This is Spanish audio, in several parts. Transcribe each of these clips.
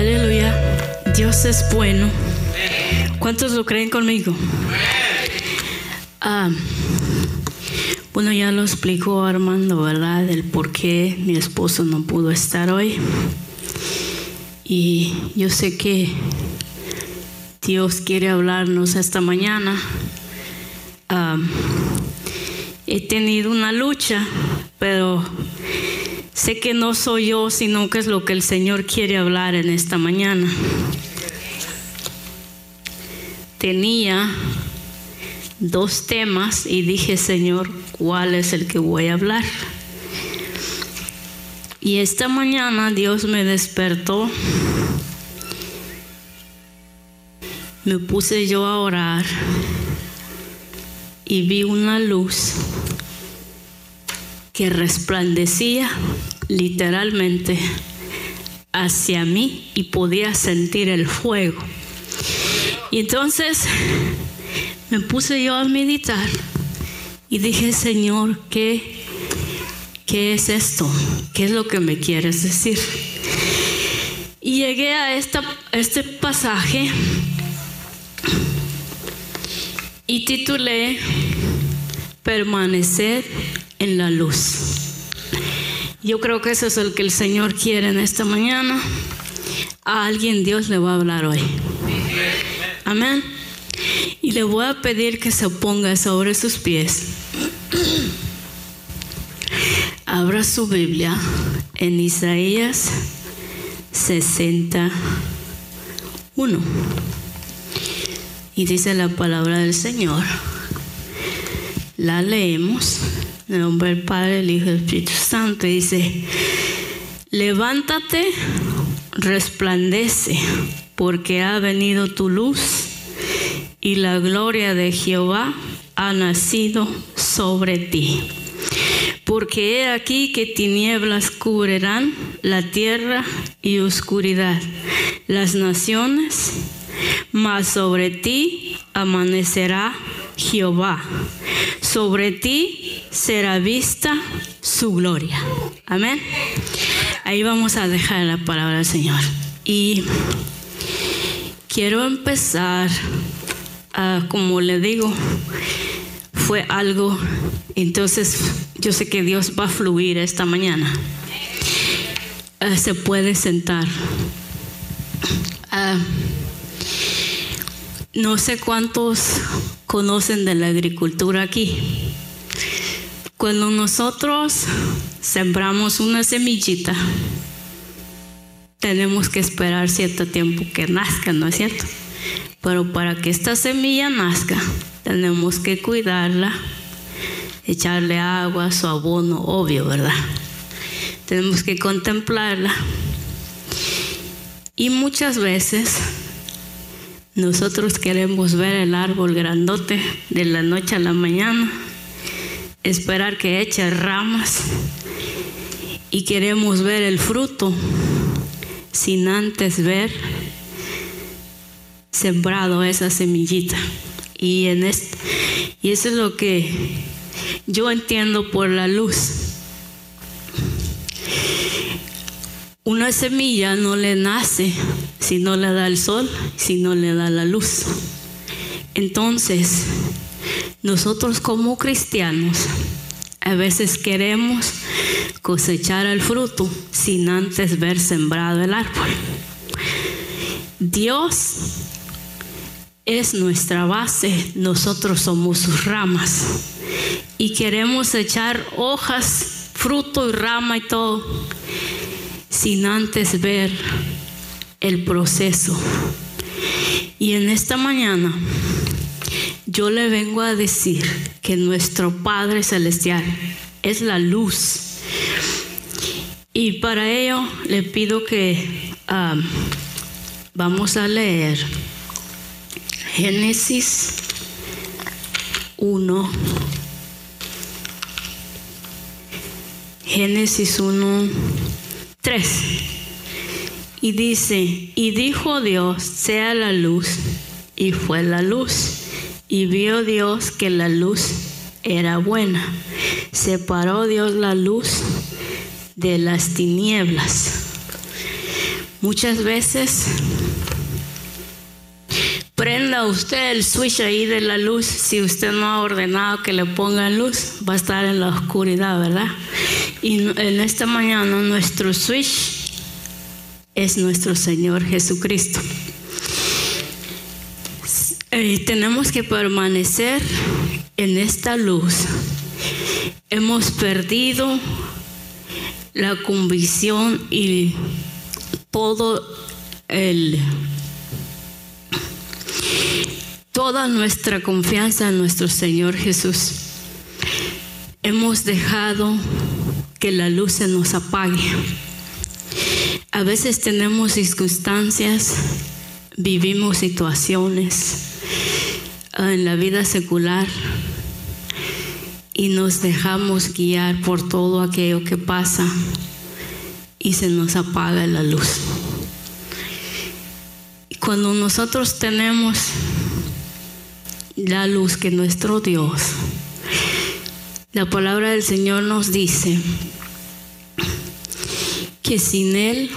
Aleluya. Dios es bueno. ¿Cuántos lo creen conmigo? Ah, bueno, ya lo explicó Armando, ¿verdad? El por qué mi esposo no pudo estar hoy. Y yo sé que Dios quiere hablarnos esta mañana. Ah, he tenido una lucha, pero Sé que no soy yo, sino que es lo que el Señor quiere hablar en esta mañana. Tenía dos temas y dije, Señor, ¿cuál es el que voy a hablar? Y esta mañana Dios me despertó. Me puse yo a orar y vi una luz que resplandecía literalmente hacia mí y podía sentir el fuego. Y entonces me puse yo a meditar y dije, Señor, ¿qué, qué es esto? ¿Qué es lo que me quieres decir? Y llegué a esta, este pasaje y titulé Permanecer en la luz. Yo creo que eso es el que el Señor quiere en esta mañana. A alguien Dios le va a hablar hoy. Amén. Y le voy a pedir que se ponga sobre sus pies. Abra su Biblia en Isaías 61. Y dice la palabra del Señor. La leemos en el nombre del Padre, el Hijo y el Espíritu Santo. Dice, levántate, resplandece, porque ha venido tu luz y la gloria de Jehová ha nacido sobre ti. Porque he aquí que tinieblas cubrirán la tierra y oscuridad las naciones, mas sobre ti amanecerá Jehová. Sobre ti será vista su gloria. Amén. Ahí vamos a dejar la palabra del Señor. Y quiero empezar, ah, como le digo, fue algo, entonces yo sé que Dios va a fluir esta mañana. Ah, se puede sentar. Ah, no sé cuántos conocen de la agricultura aquí. Cuando nosotros sembramos una semillita, tenemos que esperar cierto tiempo que nazca, ¿no es cierto? Pero para que esta semilla nazca, tenemos que cuidarla, echarle agua, su abono, obvio, ¿verdad? Tenemos que contemplarla. Y muchas veces nosotros queremos ver el árbol grandote de la noche a la mañana, esperar que eche ramas y queremos ver el fruto sin antes ver sembrado esa semillita. Y, en eso es lo que yo entiendo por la luz. Una semilla no le nace si no le da el sol, si no le da la luz. Entonces, nosotros como cristianos a veces queremos cosechar el fruto sin antes ver sembrado el árbol. Dios es nuestra base, nosotros somos sus ramas y queremos echar hojas, fruto y rama y todo sin antes ver el proceso. Y en esta mañana yo le vengo a decir que nuestro Padre Celestial es la luz. Y para ello le pido que um, vamos a leer Génesis 1. Génesis 1, 3. Y dice, y dijo Dios, sea la luz, y fue la luz. Y vio Dios que la luz era buena. Separó Dios la luz de las tinieblas. Muchas veces prenda usted el switch ahí de la luz. Si usted no ha ordenado que le ponga luz, va a estar en la oscuridad, ¿verdad? Y en esta mañana nuestro switch es nuestro Señor Jesucristo. Eh, tenemos que permanecer en esta luz. Hemos perdido la convicción y todo el toda nuestra confianza en nuestro Señor Jesús. Hemos dejado que la luz se nos apague. A veces tenemos circunstancias, vivimos situaciones en la vida secular y nos dejamos guiar por todo aquello que pasa y se nos apaga la luz. Cuando nosotros tenemos la luz que nuestro Dios, la palabra del Señor nos dice que sin Él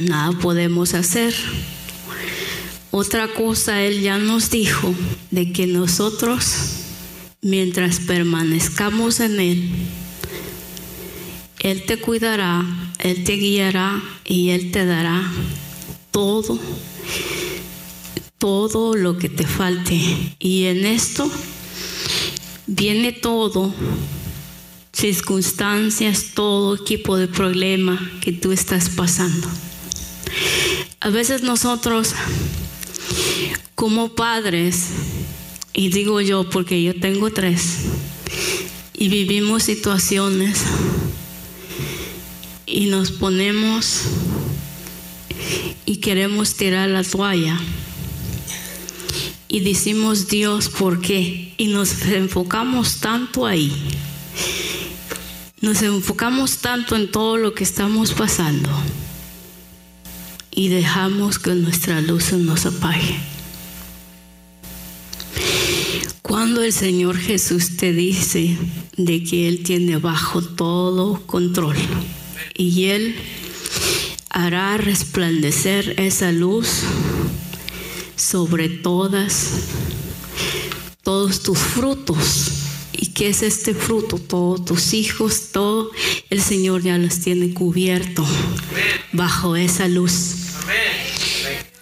nada podemos hacer. Otra cosa, Él ya nos dijo de que nosotros, mientras permanezcamos en Él, Él te cuidará, Él te guiará y Él te dará todo, todo lo que te falte. Y en esto viene todo, circunstancias, todo tipo de problema que tú estás pasando. A veces nosotros como padres, y digo yo porque yo tengo tres, y vivimos situaciones y nos ponemos y queremos tirar la toalla y decimos Dios, ¿por qué? Y nos enfocamos tanto ahí. Nos enfocamos tanto en todo lo que estamos pasando y dejamos que nuestra luz nos apague. Cuando el Señor Jesús te dice de que Él tiene bajo todo control y Él hará resplandecer esa luz sobre todas, todos tus frutos. ¿Y qué es este fruto? Todos tus hijos, todo el Señor ya los tiene cubierto bajo esa luz.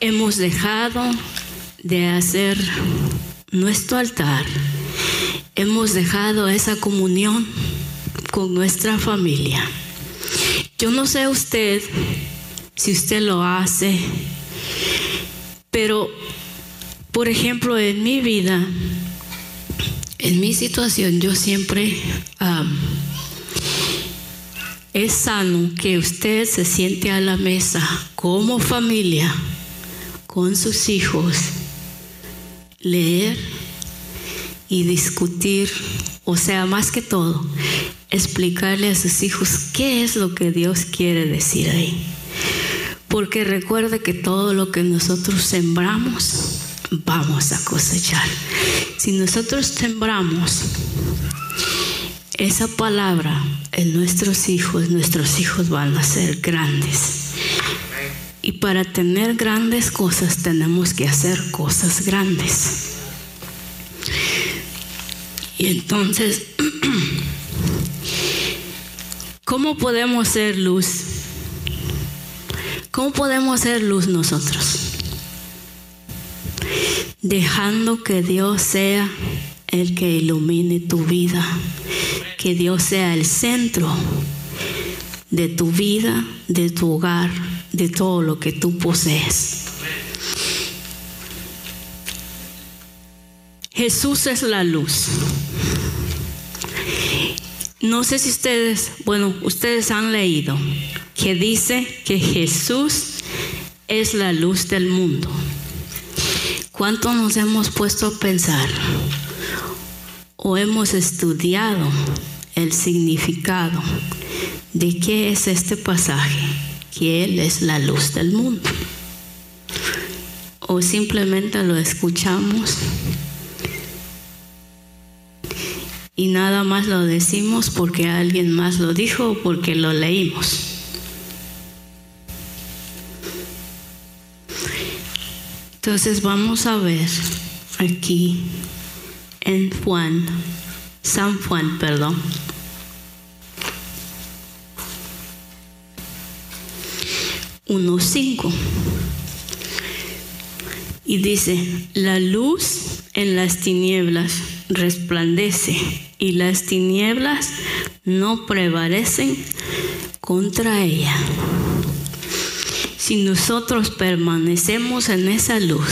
Hemos dejado de hacer nuestro altar. Hemos dejado esa comunión con nuestra familia. Yo no sé usted si usted lo hace, pero por ejemplo en mi vida, en mi situación, yo siempre es sano que usted se siente a la mesa como familia, con sus hijos, leer y discutir, o sea, más que todo, explicarle a sus hijos qué es lo que Dios quiere decir ahí. Porque recuerde que todo lo que nosotros sembramos vamos a cosechar. Si nosotros sembramos esa palabra en nuestros hijos, nuestros hijos van a ser grandes. Y para tener grandes cosas tenemos que hacer cosas grandes. Y entonces, ¿cómo podemos ser luz? ¿Cómo podemos ser luz nosotros? Dejando que Dios sea el que ilumine tu vida, que Dios sea el centro de tu vida, de tu hogar, de todo lo que tú posees. Jesús es la luz. No sé si ustedes, bueno, ustedes han leído que dice que Jesús es la luz del mundo. ¿Cuánto nos hemos puesto a pensar o hemos estudiado el significado de qué es este pasaje? Que Él es la luz del mundo. O simplemente lo escuchamos y nada más lo decimos porque alguien más lo dijo o porque lo leímos. Entonces vamos a ver aquí en Juan, San Juan, perdón. Uno cinco. Y dice, la luz en las tinieblas resplandece y las tinieblas no prevalecen contra ella. Si nosotros permanecemos en esa luz,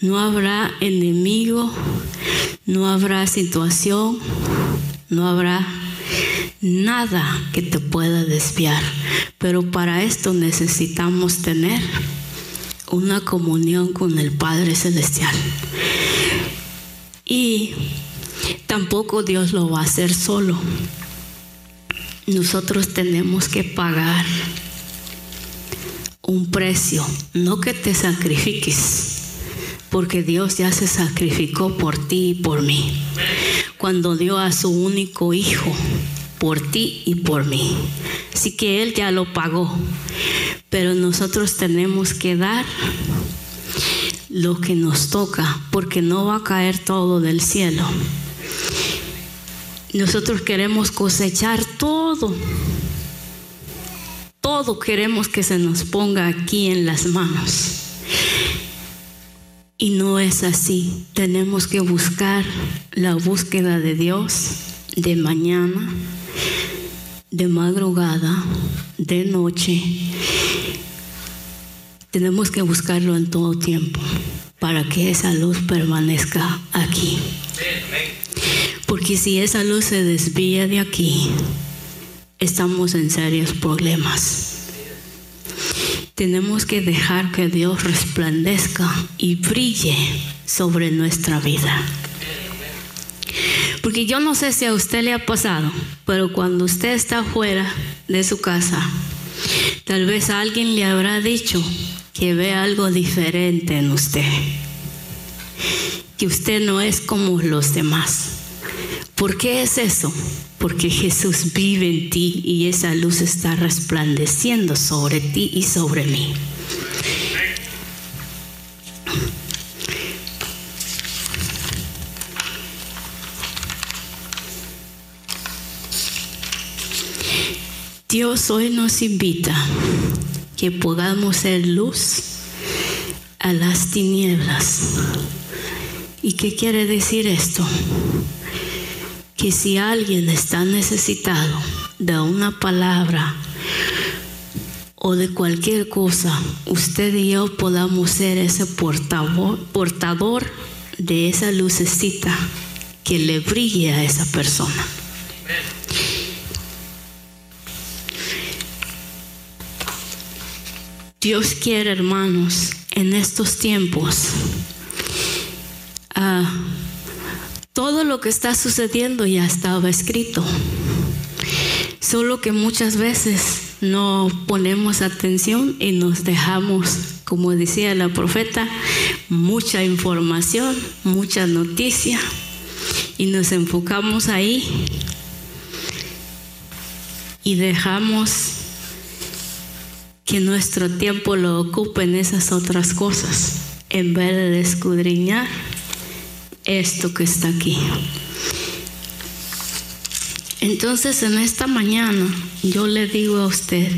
no habrá enemigo, no habrá situación, no habrá nada que te pueda desviar. Pero para esto necesitamos tener una comunión con el Padre Celestial. Y tampoco Dios lo va a hacer solo. Nosotros tenemos que pagar un precio, no que te sacrifiques, porque Dios ya se sacrificó por ti y por mí. Cuando dio a su único hijo por ti y por mí. Así que Él ya lo pagó. Pero nosotros tenemos que dar lo que nos toca, porque no va a caer todo del cielo. Nosotros queremos cosechar todo. Todo queremos que se nos ponga aquí en las manos. Y no es así. Tenemos que buscar la búsqueda de Dios de mañana, de madrugada, de noche. Tenemos que buscarlo en todo tiempo para que esa luz permanezca aquí. Porque si esa luz se desvía de aquí, estamos en serios problemas. Tenemos que dejar que Dios resplandezca y brille sobre nuestra vida. Porque yo no sé si a usted le ha pasado, pero cuando usted está fuera de su casa, tal vez alguien le habrá dicho que ve algo diferente en usted, que usted no es como los demás. ¿Por qué es eso? Porque Jesús vive en ti y esa luz está resplandeciendo sobre ti y sobre mí. Dios hoy nos invita que podamos ser luz a las tinieblas. ¿Y qué quiere decir esto? Que si alguien está necesitado de una palabra o de cualquier cosa, usted y yo podamos ser ese portador, de esa lucecita que le brille a esa persona. Dios quiere, hermanos, en estos tiempos, uh, todo lo que está sucediendo ya estaba escrito. Solo que muchas veces no ponemos atención y nos dejamos, como decía la profeta, mucha información, mucha noticia y nos enfocamos ahí y dejamos que nuestro tiempo lo ocupe en esas otras cosas en vez de escudriñar esto que está aquí. Entonces en esta mañana yo le digo a usted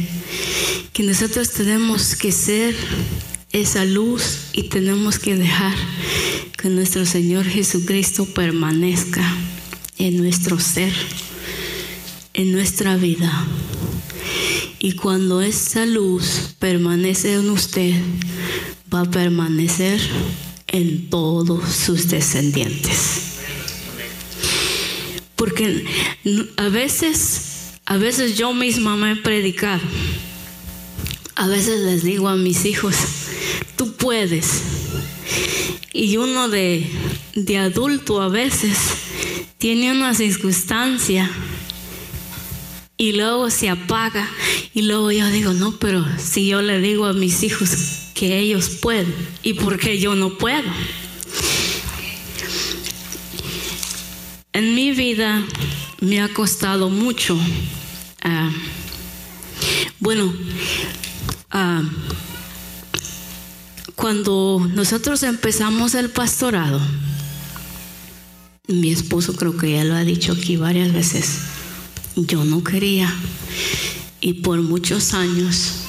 que nosotros tenemos que ser esa luz y tenemos que dejar que nuestro Señor Jesucristo permanezca en nuestro ser, en nuestra vida. Y cuando esa luz permanece en usted, va a permanecer en todos sus descendientes. Porque a veces, a veces yo misma me he predicado. A veces les digo a mis hijos, tú puedes. Y uno de, de adulto a veces tiene una circunstancia y luego se apaga y luego yo digo, no, pero si yo le digo a mis hijos que ellos pueden y por qué yo no puedo. En mi vida me ha costado mucho. ah, bueno, ah, cuando nosotros empezamos el pastorado, mi esposo creo que ya lo ha dicho aquí varias veces, yo no quería y por muchos años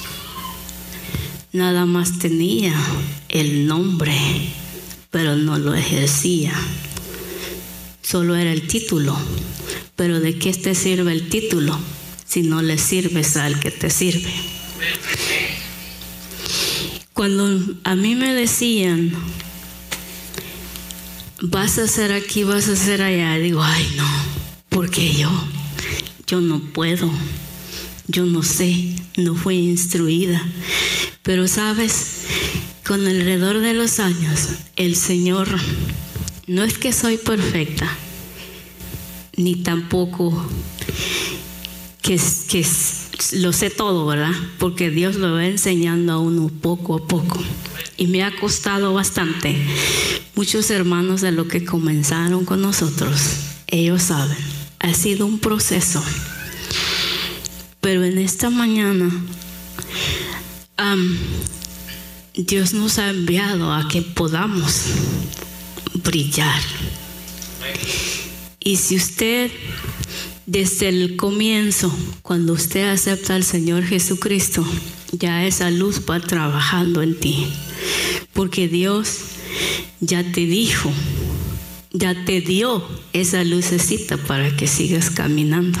nada más tenía el nombre, pero no lo ejercía. Solo era el título. Pero ¿de qué te sirve el título si no le sirves al que te sirve? Cuando a mí me decían, vas a hacer aquí, vas a hacer allá, digo, ay no, porque yo, yo no puedo, yo no sé, no fui instruida. Pero sabes, con alrededor de los años, el Señor, no es que soy perfecta, ni tampoco que, que lo sé todo, ¿verdad? Porque Dios lo va enseñando a uno poco a poco. Y me ha costado bastante. Muchos hermanos de lo que comenzaron con nosotros, ellos saben, ha sido un proceso. Pero en esta mañana, Dios nos ha enviado a que podamos brillar. Y si usted desde el comienzo, cuando usted acepta al Señor Jesucristo, ya esa luz va trabajando en ti. Porque Dios ya te dijo, ya te dio esa lucecita para que sigas caminando.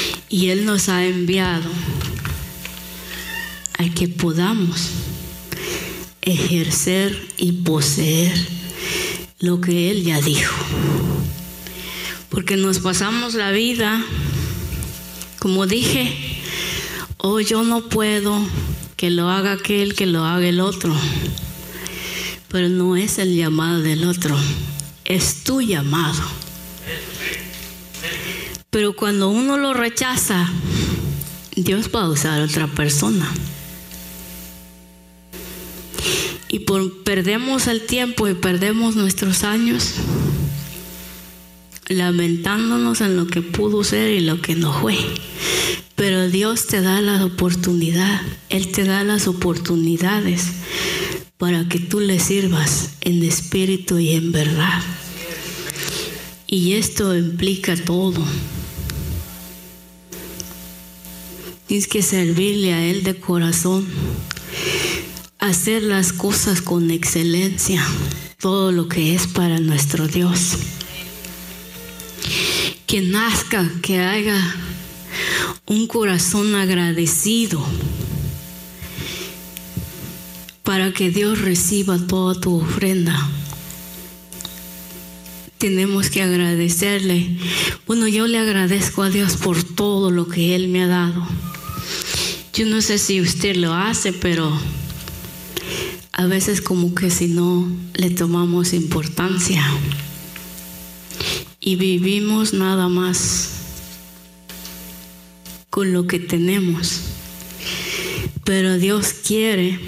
Y Él nos ha enviado a que podamos ejercer y poseer lo que Él ya dijo. Porque nos pasamos la vida, como dije, oh yo no puedo, que lo haga aquel, que lo haga el otro. Pero no es el llamado del otro, es tu llamado. Pero cuando uno lo rechaza, Dios va a usar a otra persona. Y por, perdemos el tiempo y perdemos nuestros años lamentándonos en lo que pudo ser y lo que no fue. Pero Dios te da la oportunidad, Él te da las oportunidades para que tú le sirvas en espíritu y en verdad. Y esto implica todo. Tienes que servirle a Él de corazón, hacer las cosas con excelencia, todo lo que es para nuestro Dios. Que nazca, que haga un corazón agradecido para que Dios reciba toda tu ofrenda. Tenemos que agradecerle. Bueno, yo le agradezco a Dios por todo lo que Él me ha dado. Yo no sé si usted lo hace, pero a veces como que si no le tomamos importancia. Y vivimos nada más con lo que tenemos. Pero Dios quiere,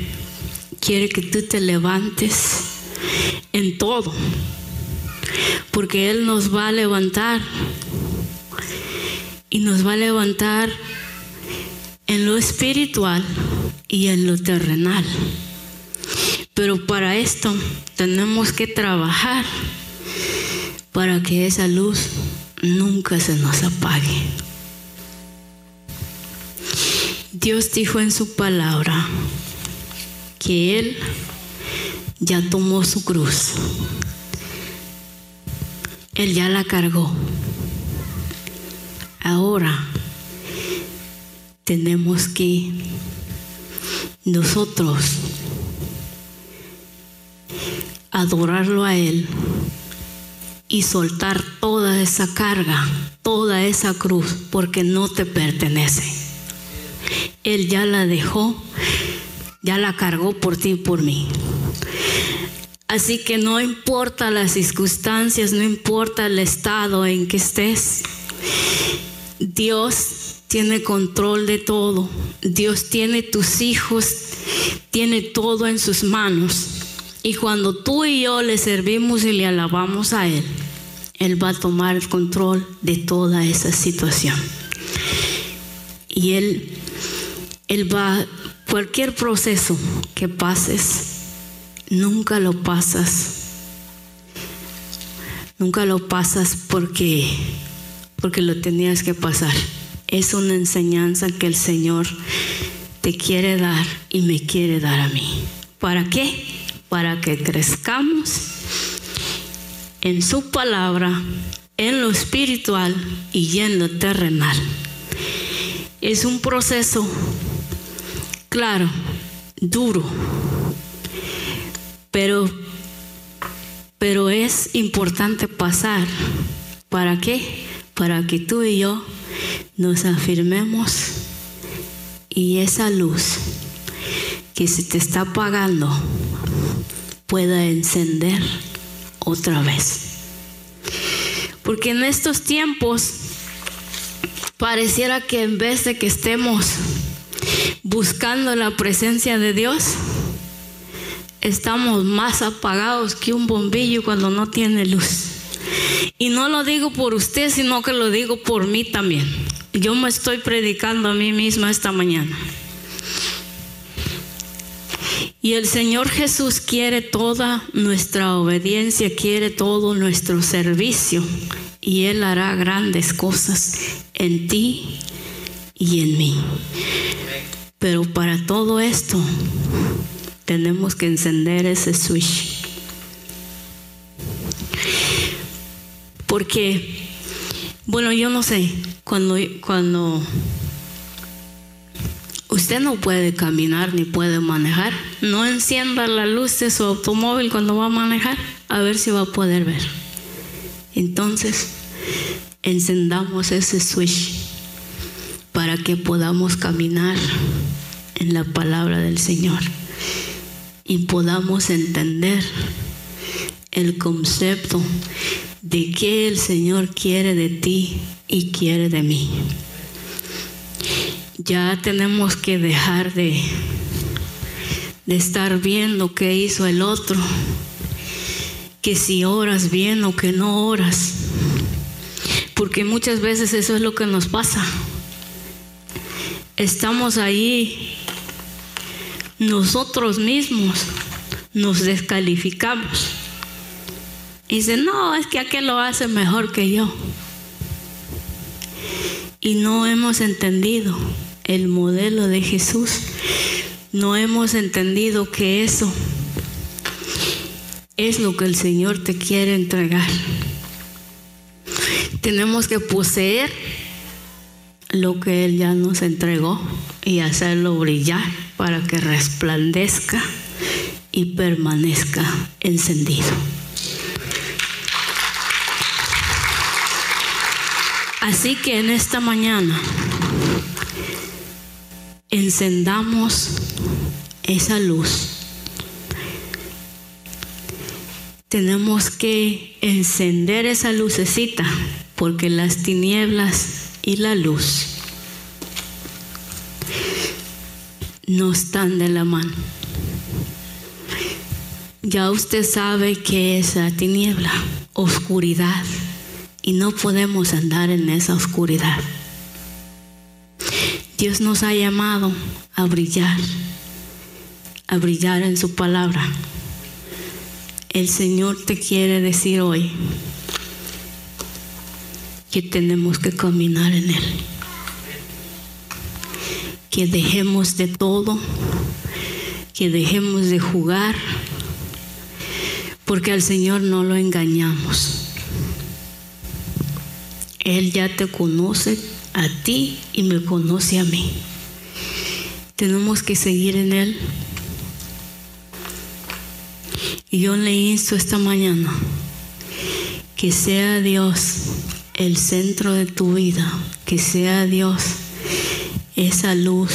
quiere que tú te levantes en todo, porque Él nos va a levantar. Y nos va a levantar en lo espiritual y en lo terrenal. Pero para esto tenemos que trabajar para que esa luz nunca se nos apague. Dios dijo en su palabra que Él ya tomó su cruz. Él ya la cargó. Ahora tenemos que nosotros adorarlo a Él y soltar toda esa carga, toda esa cruz, porque no te pertenece. Él ya la dejó, ya la cargó por ti y por mí. Así que no importa las circunstancias, no importa el estado en que estés, Dios tiene control de todo. Dios tiene tus hijos, tiene todo en sus manos. Y cuando tú y yo le servimos y le alabamos a Él, Él va a tomar el control de toda esa situación. Y Él, Él va, cualquier proceso que pases, nunca lo pasas. Nunca lo pasas porque, porque lo tenías que pasar es una enseñanza que el Señor te quiere dar y me quiere dar a mí. ¿Para qué? Para que crezcamos en su palabra, en lo espiritual y en lo terrenal. Es un proceso, claro, duro, pero, pero es importante pasar. ¿Para qué? Para que tú y yo nos afirmemos y esa luz que se te está apagando pueda encender otra vez. Porque en estos tiempos pareciera que en vez de que estemos buscando la presencia de Dios, estamos más apagados que un bombillo cuando no tiene luz. Y no lo digo por usted, sino que lo digo por mí también. Yo me estoy predicando a mí misma esta mañana. Y el Señor Jesús quiere toda nuestra obediencia, quiere todo nuestro servicio. Y Él hará grandes cosas en ti y en mí. Pero para todo esto tenemos que encender ese switch. Porque, bueno, yo no sé, cuando, cuando usted no puede caminar ni puede manejar, no encienda la luz de su automóvil cuando va a manejar, a ver si va a poder ver. Entonces, encendamos ese switch para que podamos caminar en la palabra del Señor y podamos entender el concepto de qué el Señor quiere de ti y quiere de mí. Ya tenemos que dejar de, de estar viendo qué hizo el otro, que si oras bien o que no oras. Porque muchas veces eso es lo que nos pasa. Estamos ahí nosotros mismos nos descalificamos. Y dice, no, es que aquel lo hace mejor que yo. Y no hemos entendido el modelo de Jesús. No hemos entendido que eso es lo que el Señor te quiere entregar. Tenemos que poseer lo que Él ya nos entregó y hacerlo brillar para que resplandezca y permanezca encendido. Así que en esta mañana encendamos esa luz. Tenemos que encender esa lucecita porque las tinieblas y la luz no están de la mano. Ya usted sabe que es la tiniebla, oscuridad, y no podemos andar en esa oscuridad. Dios nos ha llamado a brillar, a brillar en su palabra. El Señor te quiere decir hoy que tenemos que caminar en Él. Que dejemos de todo, que dejemos de jugar, porque al Señor no lo engañamos. Él ya te conoce a ti y me conoce a mí. Tenemos que seguir en Él. Y yo le insto esta mañana que sea Dios el centro de tu vida, que sea Dios esa luz,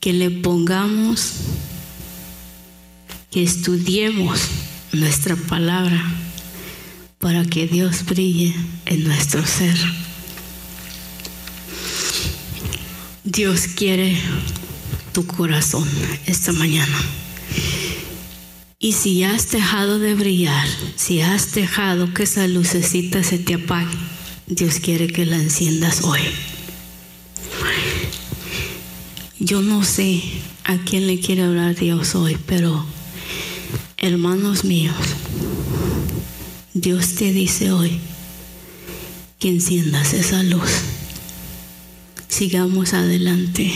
que le pongamos, que estudiemos nuestra palabra para que Dios brille en nuestro ser. Dios quiere tu corazón esta mañana. Y si has dejado de brillar, si has dejado que esa lucecita se te apague, Dios quiere que la enciendas hoy. Yo no sé a quién le quiere hablar Dios hoy, pero hermanos míos, Dios te dice hoy que enciendas esa luz. Sigamos adelante,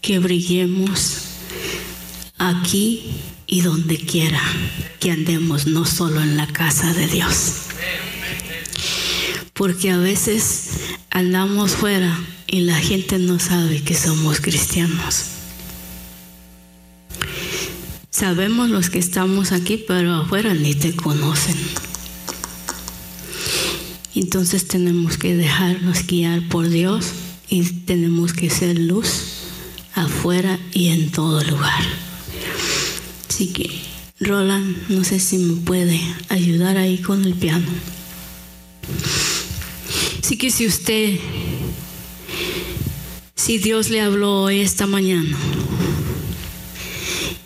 que brillemos aquí y donde quiera que andemos, no solo en la casa de Dios. Porque a veces andamos fuera y la gente no sabe que somos cristianos. Sabemos los que estamos aquí, pero afuera ni te conocen. Entonces tenemos que dejarnos guiar por Dios y tenemos que ser luz afuera y en todo lugar. Así que, Roland, no sé si me puede ayudar ahí con el piano. Así que si usted, si Dios le habló hoy esta mañana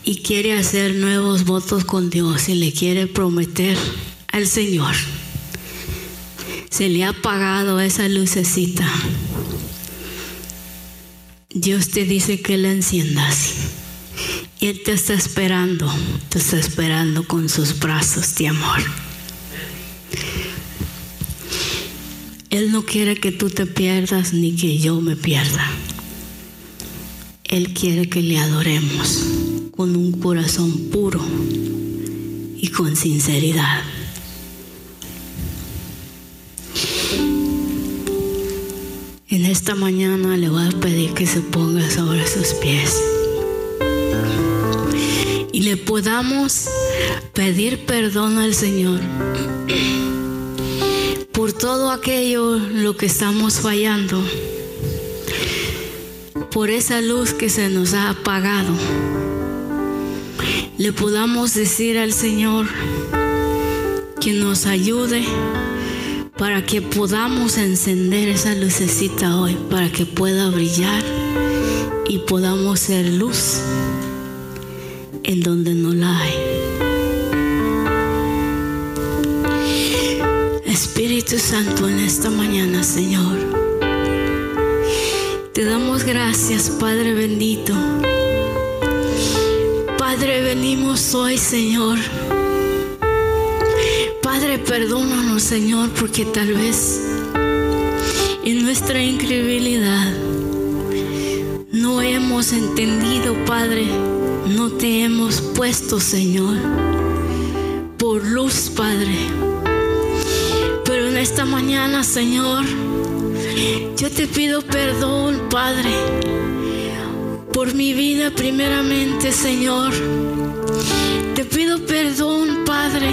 y quiere hacer nuevos votos con Dios y le quiere prometer al Señor, se le ha apagado esa lucecita. Dios te dice que la enciendas. Él te está esperando, te está esperando con sus brazos de amor. Él no quiere que tú te pierdas ni que yo me pierda. Él quiere que le adoremos con un corazón puro y con sinceridad. En esta mañana le voy a pedir que se ponga sobre sus pies y le podamos pedir perdón al Señor por todo aquello lo que estamos fallando, por esa luz que se nos ha apagado. Le podamos decir al Señor que nos ayude para que podamos encender esa lucecita hoy, para que pueda brillar y podamos ser luz en donde no la hay. Espíritu Santo en esta mañana, Señor. Gracias, Padre bendito. Padre, venimos hoy, Señor. Padre, perdónanos, Señor, porque tal vez en nuestra incredulidad no hemos entendido, Padre, no te hemos puesto, Señor, por luz, Padre. Pero en esta mañana, Señor, yo te pido perdón, Padre, por mi vida primeramente, Señor. Te pido perdón, Padre,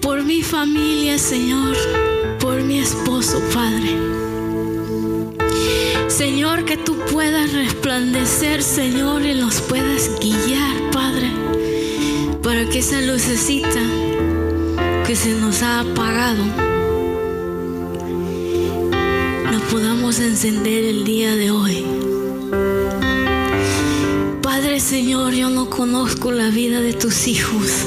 por mi familia, Señor, por mi esposo, Padre. Señor, que tú puedas resplandecer, Señor, y nos puedas guiar, Padre, para que esa lucecita que se nos ha apagado podamos encender el día de hoy. Padre Señor, yo no conozco la vida de tus hijos,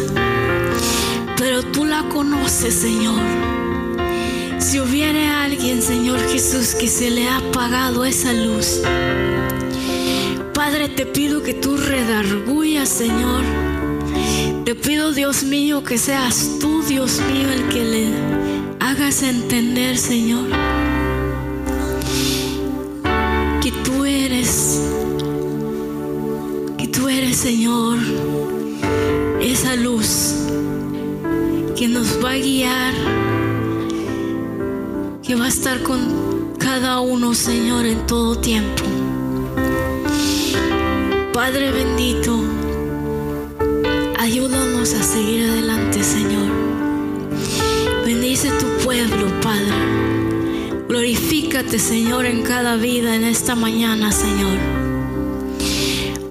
pero tú la conoces, Señor. Si hubiera alguien, Señor Jesús, que se le ha apagado esa luz, Padre, te pido que tú redargullas, Señor. Te pido, Dios mío, que seas tú, Dios mío, el que le hagas entender, Señor, Señor, esa luz que nos va a guiar que va a estar con cada uno, Señor, en todo tiempo. Padre bendito, ayúdanos a seguir adelante, Señor. Bendice tu pueblo, Padre. Glorifícate, Señor, en cada vida en esta mañana, Señor.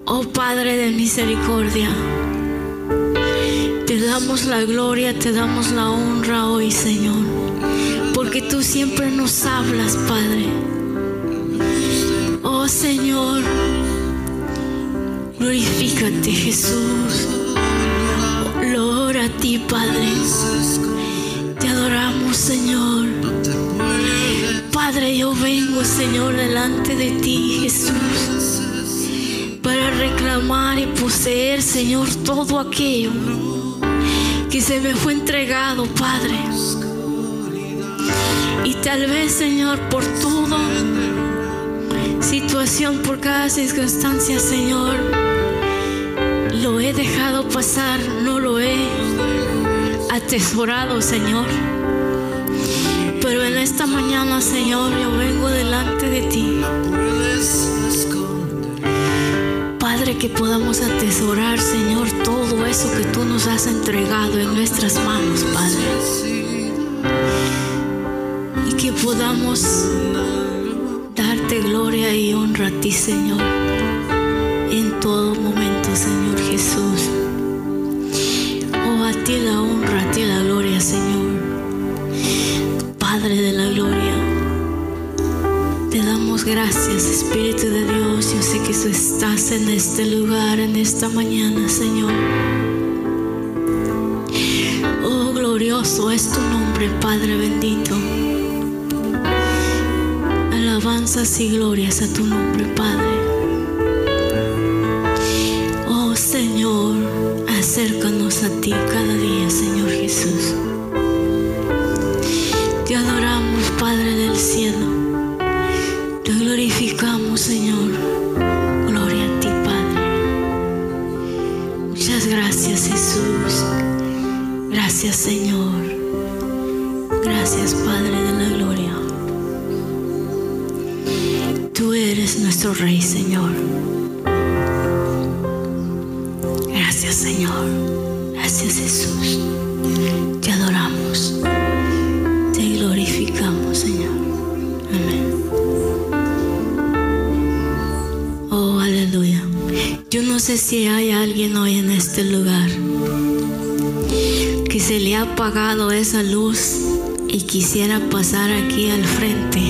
Oh Padre de misericordia, te damos la gloria, te damos la honra hoy, Señor porque tú siempre nos hablas, Padre. Oh Señor, glorifícate, Jesús. Gloria a ti, Padre. Te adoramos, Señor. Padre, yo vengo, Señor, delante de ti, Jesús, reclamar y poseer, Señor, todo aquello que se me fue entregado, Padre. Y tal vez, Señor, por toda situación, por cada circunstancia, Señor, lo he dejado pasar, no lo he atesorado, Señor. Pero en esta mañana, Señor, yo vengo delante de ti. Padre, que podamos atesorar, Señor, todo eso que tú nos has entregado en nuestras manos, Padre que podamos darte gloria y honra a ti, Señor, en todo momento, Señor Jesús. Oh, a ti la honra, a ti la gloria, Señor. Padre de la gloria, te damos gracias, Espíritu de Dios. Yo sé que tú estás en este lugar, en esta mañana, Señor. Oh, glorioso es tu nombre, Padre bendito alabanzas y glorias a tu nombre, Padre. Oh Señor, acércanos a ti cada día, Gracias, Jesús. Gracias, Señor. Gracias, Padre de la gloria. Tú eres nuestro Rey, Señor. Gracias, Señor. Gracias, Jesús. Te adoramos. Te glorificamos, Señor. Amén. Oh, aleluya. Yo no sé si hay alguien hoy en este lugar que se le ha apagado esa luz y quisiera pasar aquí al frente.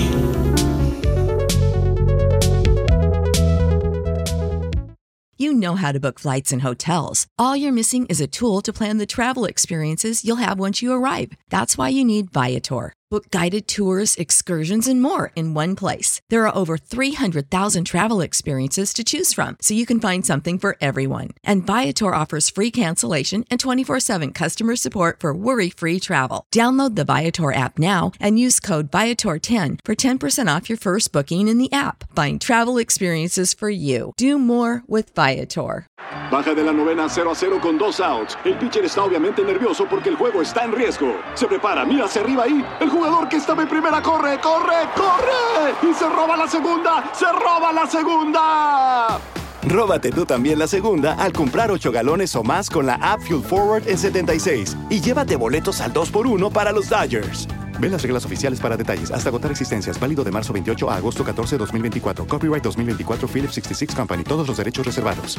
You know how to book flights and hotels. All you're missing is a tool to plan the travel experiences you'll have once you arrive. That's why you need Viator. Book guided tours, excursions, and more in one place. There are over 300,000 travel experiences to choose from, so you can find something for everyone. And Viator offers free cancellation and 24 7 customer support for worry free travel. Download the Viator app now and use code Viator10 for 10% off your first booking in the app. Find travel experiences for you. Do more with Viator. Baja de la novena 0 a 0 con dos outs. El pitcher está obviamente nervioso porque el juego está en riesgo. Se prepara, mira hacia arriba ahí. El jugador que estaba en primera corre, corre, corre. Y se roba la segunda, se roba la segunda. Róbate tú también la segunda al comprar 8 galones o más con la app Fuel Forward en 76 y llévate boletos al 2x1 para los Dodgers. Ve las reglas oficiales para detalles. Hasta agotar existencias. Válido de marzo 28 a agosto 14, 2024. Copyright 2024 Philips 66 Company. Todos los derechos reservados.